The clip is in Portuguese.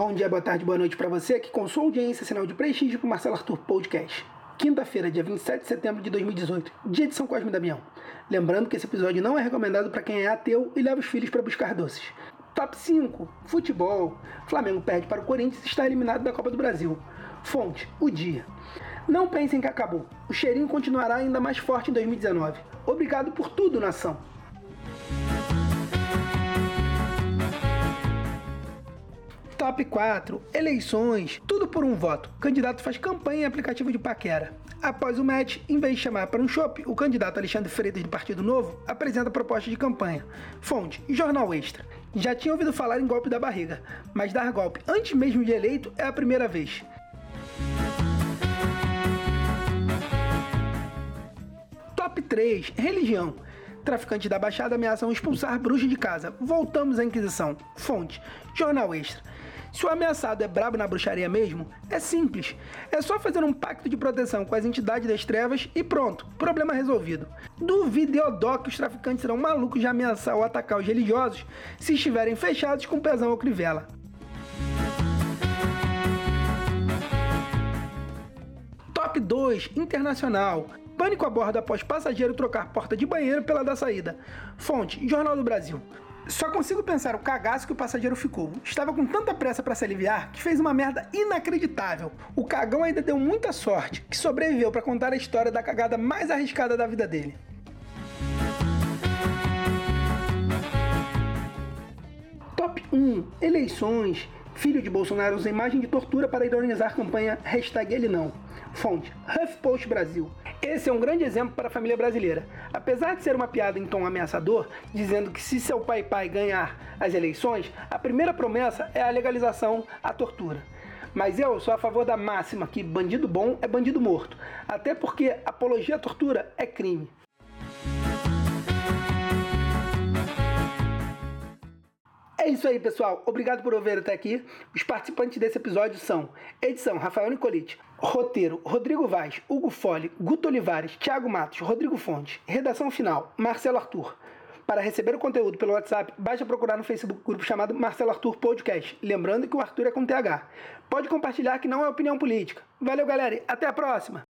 Bom dia, boa tarde, boa noite para você que com sua audiência, sinal de prestígio para o Marcelo Arthur Podcast. Quinta-feira, dia 27 de setembro de 2018, dia de São Cosme e Damião. Lembrando que esse episódio não é recomendado para quem é ateu e leva os filhos para buscar doces. Top 5. Futebol. Flamengo perde para o Corinthians e está eliminado da Copa do Brasil. Fonte. O Dia. Não pensem que acabou. O cheirinho continuará ainda mais forte em 2019. Obrigado por tudo, nação. Top 4. Eleições. Tudo por um voto. O candidato faz campanha em aplicativo de paquera. Após o match, em vez de chamar para um shopping, o candidato Alexandre Freitas do Partido Novo apresenta proposta de campanha. Fonte: Jornal Extra. Já tinha ouvido falar em golpe da barriga, mas dar golpe antes mesmo de eleito é a primeira vez. Top 3: Religião. Traficantes da Baixada ameaçam expulsar bruxa de casa. Voltamos à Inquisição. Fonte: Jornal Extra. Se o ameaçado é brabo na bruxaria mesmo, é simples. É só fazer um pacto de proteção com as entidades das trevas e pronto, problema resolvido. Duvido Eodó que os traficantes serão malucos de ameaçar ou atacar os religiosos se estiverem fechados com pezão ou crivela. Top 2 Internacional. Pânico a bordo após passageiro trocar porta de banheiro pela da saída. Fonte: Jornal do Brasil. Só consigo pensar o cagaço que o passageiro ficou. Estava com tanta pressa para se aliviar que fez uma merda inacreditável. O cagão ainda deu muita sorte, que sobreviveu para contar a história da cagada mais arriscada da vida dele. Top 1 Eleições. Filho de Bolsonaro usa imagem de tortura para ironizar campanha hashtag ele não. Fonte HuffPost Brasil. Esse é um grande exemplo para a família brasileira. Apesar de ser uma piada em tom ameaçador, dizendo que se seu pai pai ganhar as eleições, a primeira promessa é a legalização à tortura. Mas eu sou a favor da máxima que bandido bom é bandido morto, até porque apologia à tortura é crime. É isso aí, pessoal. Obrigado por ouvir até aqui. Os participantes desse episódio são edição Rafael Nicolite, roteiro Rodrigo Vaz, Hugo Fole, Guto Olivares, Thiago Matos, Rodrigo Fonte, redação final Marcelo Arthur. Para receber o conteúdo pelo WhatsApp, basta procurar no Facebook grupo chamado Marcelo Arthur Podcast. Lembrando que o Arthur é com TH. Pode compartilhar que não é opinião política. Valeu, galera. Até a próxima.